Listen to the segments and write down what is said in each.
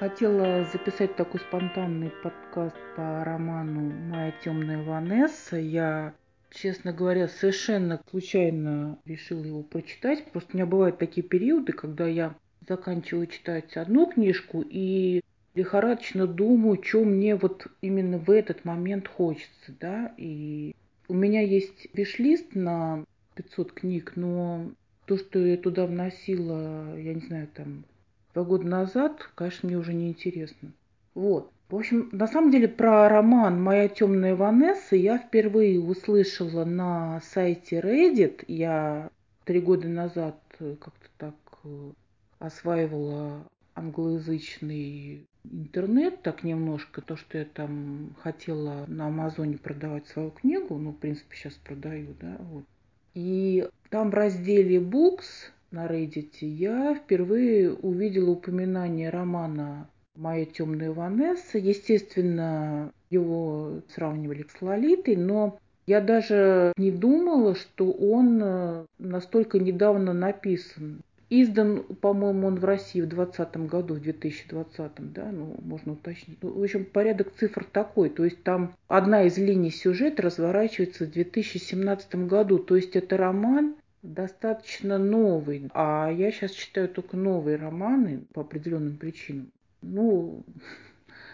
Хотела записать такой спонтанный подкаст по роману «Моя темная Ванесса». Я, честно говоря, совершенно случайно решила его прочитать. Просто у меня бывают такие периоды, когда я заканчиваю читать одну книжку и лихорадочно думаю, что мне вот именно в этот момент хочется, да, и у меня есть виш-лист на 500 книг, но то, что я туда вносила, я не знаю, там, два года назад, конечно, мне уже не интересно. Вот. В общем, на самом деле про роман «Моя темная Ванесса» я впервые услышала на сайте Reddit. Я три года назад как-то так э, осваивала англоязычный интернет так немножко, то, что я там хотела на Амазоне продавать свою книгу, ну, в принципе, сейчас продаю, да, вот. И там в разделе Books на Reddit я впервые увидела упоминание романа «Моя темная Ванесса». Естественно, его сравнивали с Лолитой, но я даже не думала, что он настолько недавно написан. Издан, по-моему, он в России в 2020 году, в 2020, да, ну, можно уточнить. Ну, в общем, порядок цифр такой. То есть там одна из линий сюжета разворачивается в 2017 году. То есть это роман достаточно новый. А я сейчас читаю только новые романы по определенным причинам. Ну,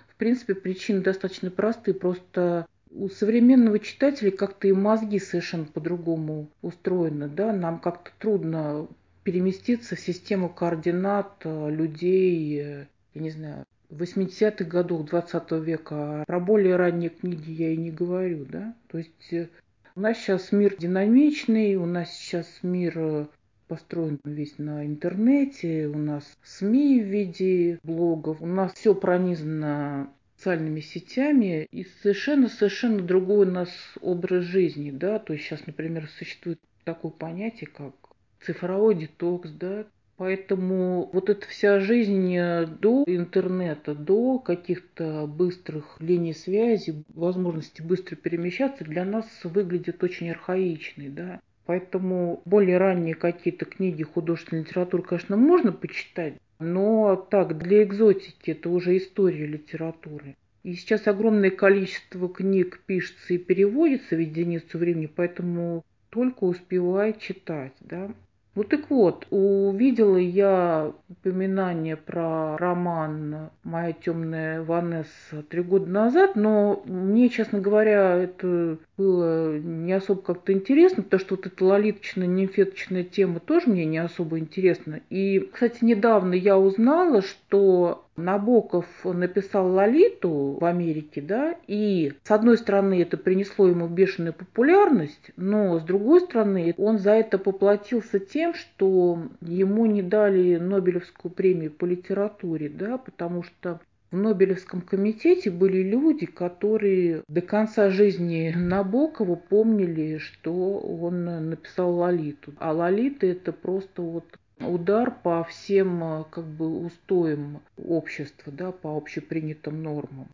в принципе, причины достаточно простые. Просто у современного читателя как-то и мозги совершенно по-другому устроены. Да? Нам как-то трудно переместиться в систему координат э, людей, э, я не знаю, 80-х годов 20 века. Про более ранние книги я и не говорю, да. То есть э, у нас сейчас мир динамичный, у нас сейчас мир построен весь на интернете, у нас СМИ в виде блогов, у нас все пронизано социальными сетями и совершенно-совершенно другой у нас образ жизни, да, то есть сейчас, например, существует такое понятие, как цифровой детокс, да. Поэтому вот эта вся жизнь э, до интернета, до каких-то быстрых линий связи, возможности быстро перемещаться для нас выглядит очень архаичной, да. Поэтому более ранние какие-то книги художественной литературы, конечно, можно почитать, но так, для экзотики это уже история литературы. И сейчас огромное количество книг пишется и переводится в единицу времени, поэтому только успеваю читать, да. Ну так вот, увидела я упоминание про роман «Моя темная Ванесса» три года назад, но мне, честно говоря, это было не особо как-то интересно, потому что вот эта лолиточная, нимфеточная тема тоже мне не особо интересна. И, кстати, недавно я узнала, что Набоков написал Лолиту в Америке, да, и с одной стороны это принесло ему бешеную популярность, но с другой стороны он за это поплатился тем, что ему не дали Нобелевскую премию по литературе, да, потому что в Нобелевском комитете были люди, которые до конца жизни Набокова помнили, что он написал Лолиту. А Лолита это просто вот удар по всем э, как бы устоям общества, да, по общепринятым нормам.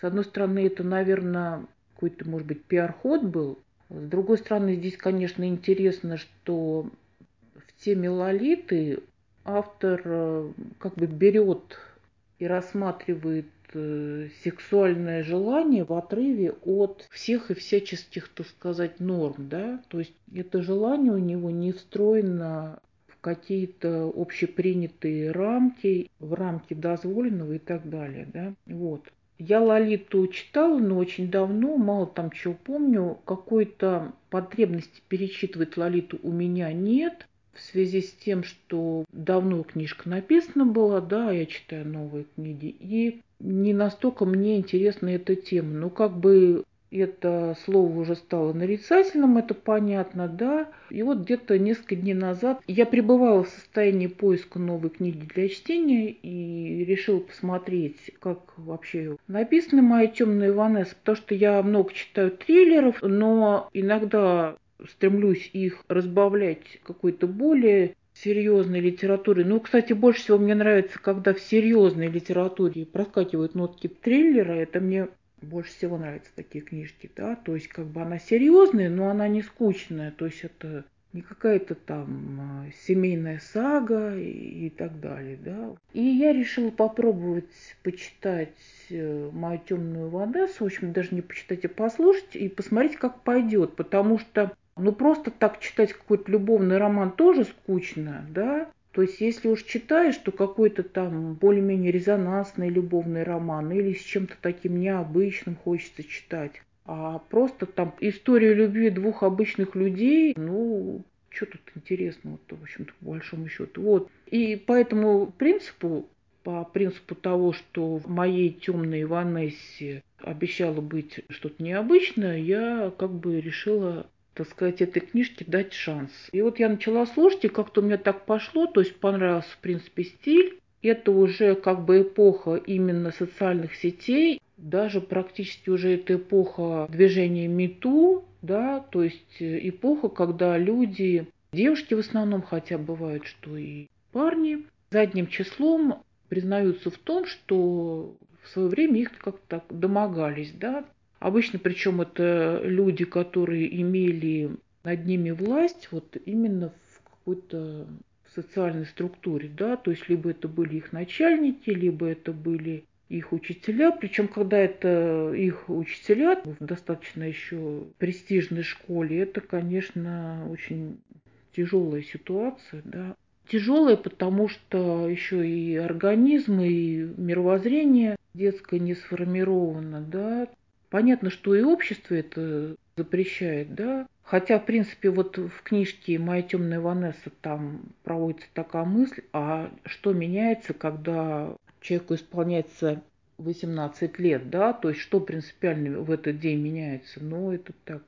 С одной стороны, это, наверное, какой-то, может быть, пиар-ход был. С другой стороны, здесь, конечно, интересно, что в теме Лолиты автор э, как бы берет и рассматривает э, сексуальное желание в отрыве от всех и всяческих, так сказать, норм, да, то есть это желание у него не встроено какие-то общепринятые рамки, в рамки дозволенного и так далее. Да? Вот. Я Лолиту читала, но очень давно, мало там чего помню. Какой-то потребности перечитывать Лолиту у меня нет. В связи с тем, что давно книжка написана была, да, я читаю новые книги, и не настолько мне интересна эта тема. Но как бы это слово уже стало нарицательным, это понятно, да. И вот где-то несколько дней назад я пребывала в состоянии поиска новой книги для чтения и решила посмотреть, как вообще написаны мои темные Ванесса, потому что я много читаю триллеров, но иногда стремлюсь их разбавлять какой-то более серьезной литературой. Ну, кстати, больше всего мне нравится, когда в серьезной литературе проскакивают нотки триллера. Это мне больше всего нравятся такие книжки, да, то есть как бы она серьезная, но она не скучная, то есть это не какая-то там а, семейная сага и, и так далее, да. И я решила попробовать почитать э, мою темную Ванессу, в общем, даже не почитать, а послушать и посмотреть, как пойдет, потому что ну просто так читать какой-то любовный роман тоже скучно, да. То есть, если уж читаешь, то какой-то там более-менее резонансный любовный роман или с чем-то таким необычным хочется читать. А просто там история любви двух обычных людей, ну, что тут интересного-то, в общем-то, по большому счету. Вот. И по этому принципу, по принципу того, что в моей темной Ванессе обещало быть что-то необычное, я как бы решила так сказать, этой книжке дать шанс. И вот я начала слушать, и как-то у меня так пошло, то есть понравился, в принципе, стиль. Это уже как бы эпоха именно социальных сетей, даже практически уже это эпоха движения МИТУ, да, то есть э, эпоха, когда люди, девушки в основном, хотя бывают, что и парни, задним числом признаются в том, что в свое время их как-то так домогались, да. Обычно, причем это люди, которые имели над ними власть, вот именно в какой-то социальной структуре, да, то есть либо это были их начальники, либо это были их учителя, причем когда это их учителя в достаточно еще престижной школе, это, конечно, очень тяжелая ситуация, да. Тяжелая, потому что еще и организм, и мировоззрение детское не сформировано, да. Понятно, что и общество это запрещает, да. Хотя, в принципе, вот в книжке «Моя темная Ванесса» там проводится такая мысль, а что меняется, когда человеку исполняется 18 лет, да, то есть что принципиально в этот день меняется, ну, это так,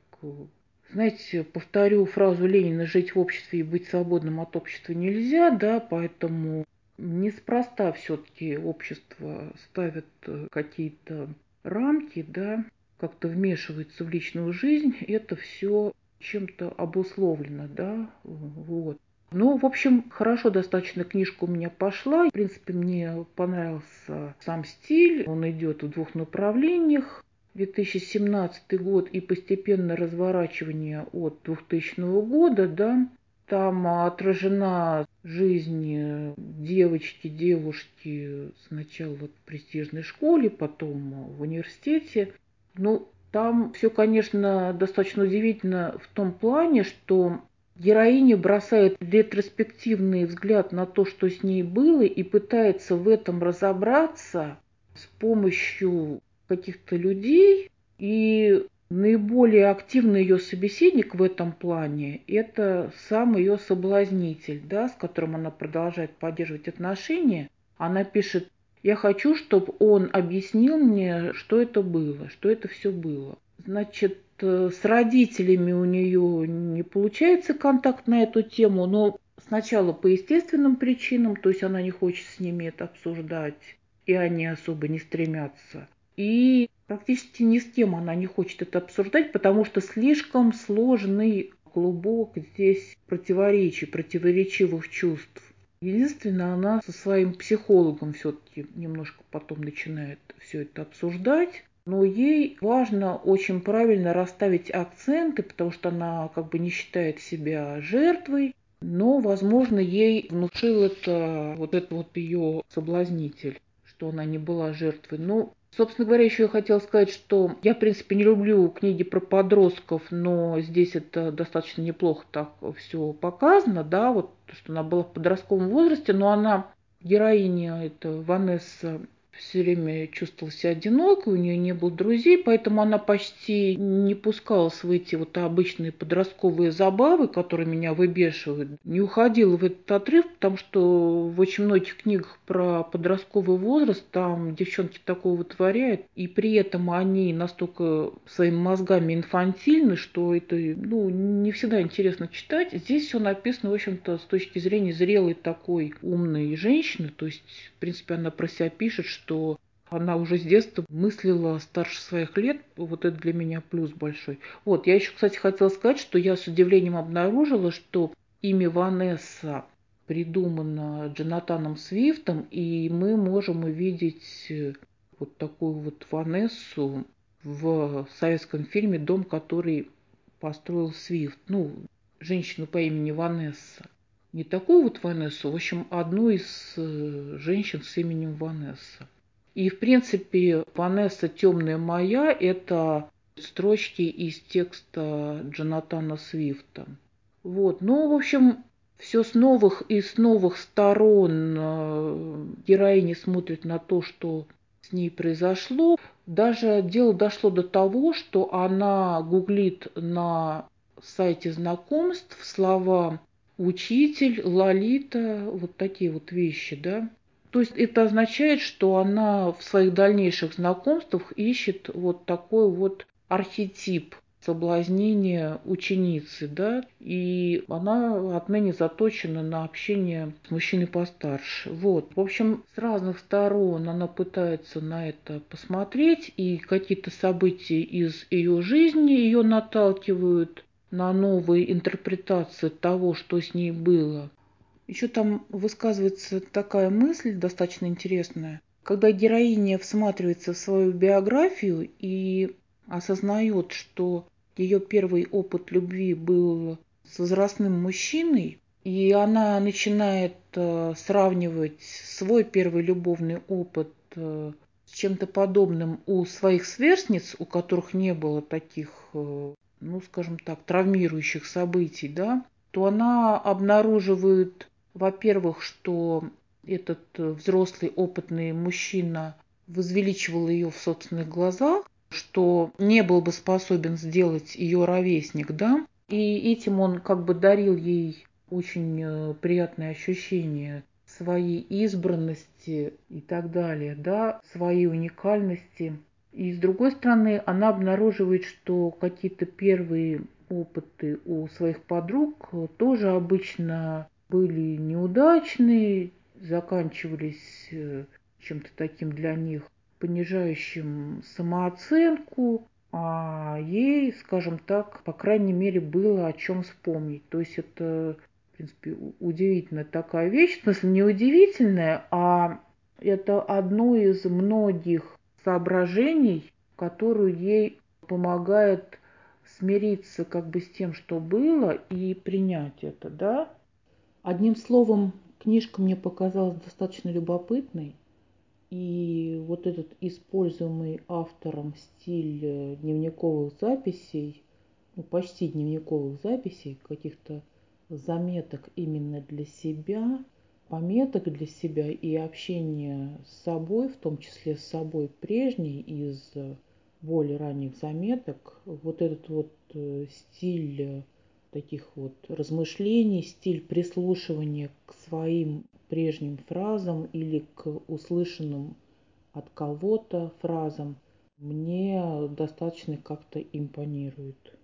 знаете, повторю фразу Ленина «жить в обществе и быть свободным от общества нельзя», да, поэтому неспроста все-таки общество ставит э, какие-то рамки, да, как-то вмешивается в личную жизнь, это все чем-то обусловлено, да, вот. Ну, в общем, хорошо достаточно книжка у меня пошла. В принципе, мне понравился сам стиль. Он идет в двух направлениях. 2017 год и постепенное разворачивание от 2000 года, да, там отражена жизнь девочки, девушки сначала в престижной школе, потом в университете. Ну, там все, конечно, достаточно удивительно в том плане, что Героиня бросает ретроспективный взгляд на то, что с ней было, и пытается в этом разобраться с помощью каких-то людей. И наиболее активный ее собеседник в этом плане – это сам ее соблазнитель, да, с которым она продолжает поддерживать отношения. Она пишет, я хочу, чтобы он объяснил мне, что это было, что это все было. Значит, Э, с родителями у нее не получается контакт на эту тему, но сначала по естественным причинам, то есть она не хочет с ними это обсуждать, и они особо не стремятся. И практически ни с кем она не хочет это обсуждать, потому что слишком сложный клубок здесь противоречий, противоречивых чувств. Единственное, она со своим психологом все-таки немножко потом начинает все это обсуждать но ей важно очень правильно расставить акценты, потому что она как бы не считает себя жертвой, но, возможно, ей внушил это вот этот вот ее соблазнитель, что она не была жертвой. Ну, собственно говоря, еще я хотела сказать, что я, в принципе, не люблю книги про подростков, но здесь это достаточно неплохо так все показано, да, вот что она была в подростковом возрасте, но она героиня, это Ванесса все время чувствовала себя одинокой, у нее не было друзей, поэтому она почти не пускалась в эти вот обычные подростковые забавы, которые меня выбешивают. Не уходила в этот отрыв, потому что в очень многих книгах про подростковый возраст там девчонки такого вытворяют, и при этом они настолько своими мозгами инфантильны, что это ну, не всегда интересно читать. Здесь все написано, в общем-то, с точки зрения зрелой такой умной женщины, то есть, в принципе, она про себя пишет, что она уже с детства мыслила старше своих лет. Вот это для меня плюс большой. Вот, я еще, кстати, хотела сказать, что я с удивлением обнаружила, что имя Ванесса придумано Джонатаном Свифтом, и мы можем увидеть э, вот такую вот Ванессу в советском фильме «Дом, который построил Свифт». Ну, женщину по имени Ванесса. Не такую вот Ванессу, в общем, одну из э, женщин с именем Ванесса. И, в принципе, Ванесса «Темная моя» – это строчки из текста Джонатана Свифта. Вот. Ну, в общем, все с новых и с новых сторон э, героиня смотрит на то, что с ней произошло. Даже дело дошло до того, что она гуглит на сайте знакомств слова учитель, лолита, вот такие вот вещи, да. То есть это означает, что она в своих дальнейших знакомствах ищет вот такой вот архетип соблазнения ученицы, да, и она отныне заточена на общение с мужчиной постарше. Вот. В общем, с разных сторон она пытается на это посмотреть, и какие-то события из ее жизни ее наталкивают на новые интерпретации того, что с ней было. Еще там высказывается такая мысль достаточно интересная. Когда героиня всматривается в свою биографию и осознает, что ее первый опыт любви был с возрастным мужчиной, и она начинает э, сравнивать свой первый любовный опыт э, с чем-то подобным у своих сверстниц, у которых не было таких, э, ну, скажем так, травмирующих событий, да, то она обнаруживает, во-первых, что этот взрослый опытный мужчина возвеличивал ее в собственных глазах, что не был бы способен сделать ее ровесник, да, и этим он как бы дарил ей очень э, приятное ощущение своей избранности и так далее, да, своей уникальности. И с другой стороны, она обнаруживает, что какие-то первые опыты у своих подруг тоже обычно были неудачные, заканчивались э, чем-то таким для них понижающим самооценку, а ей, скажем так, по крайней мере, было о чем вспомнить. То есть это, в принципе, удивительная такая вещь. В смысле, не удивительная, а это одно из многих соображений, которую ей помогает смириться как бы с тем, что было, и принять это, да. Одним словом, книжка мне показалась достаточно любопытной. И вот этот используемый автором стиль э, дневниковых записей, ну, почти дневниковых записей, каких-то заметок именно для себя, пометок для себя и общение с собой, в том числе с собой прежней из более ранних заметок, вот этот вот э, стиль э, таких вот размышлений, стиль прислушивания к своим прежним фразам или к услышанным от кого-то фразам мне достаточно как-то импонирует.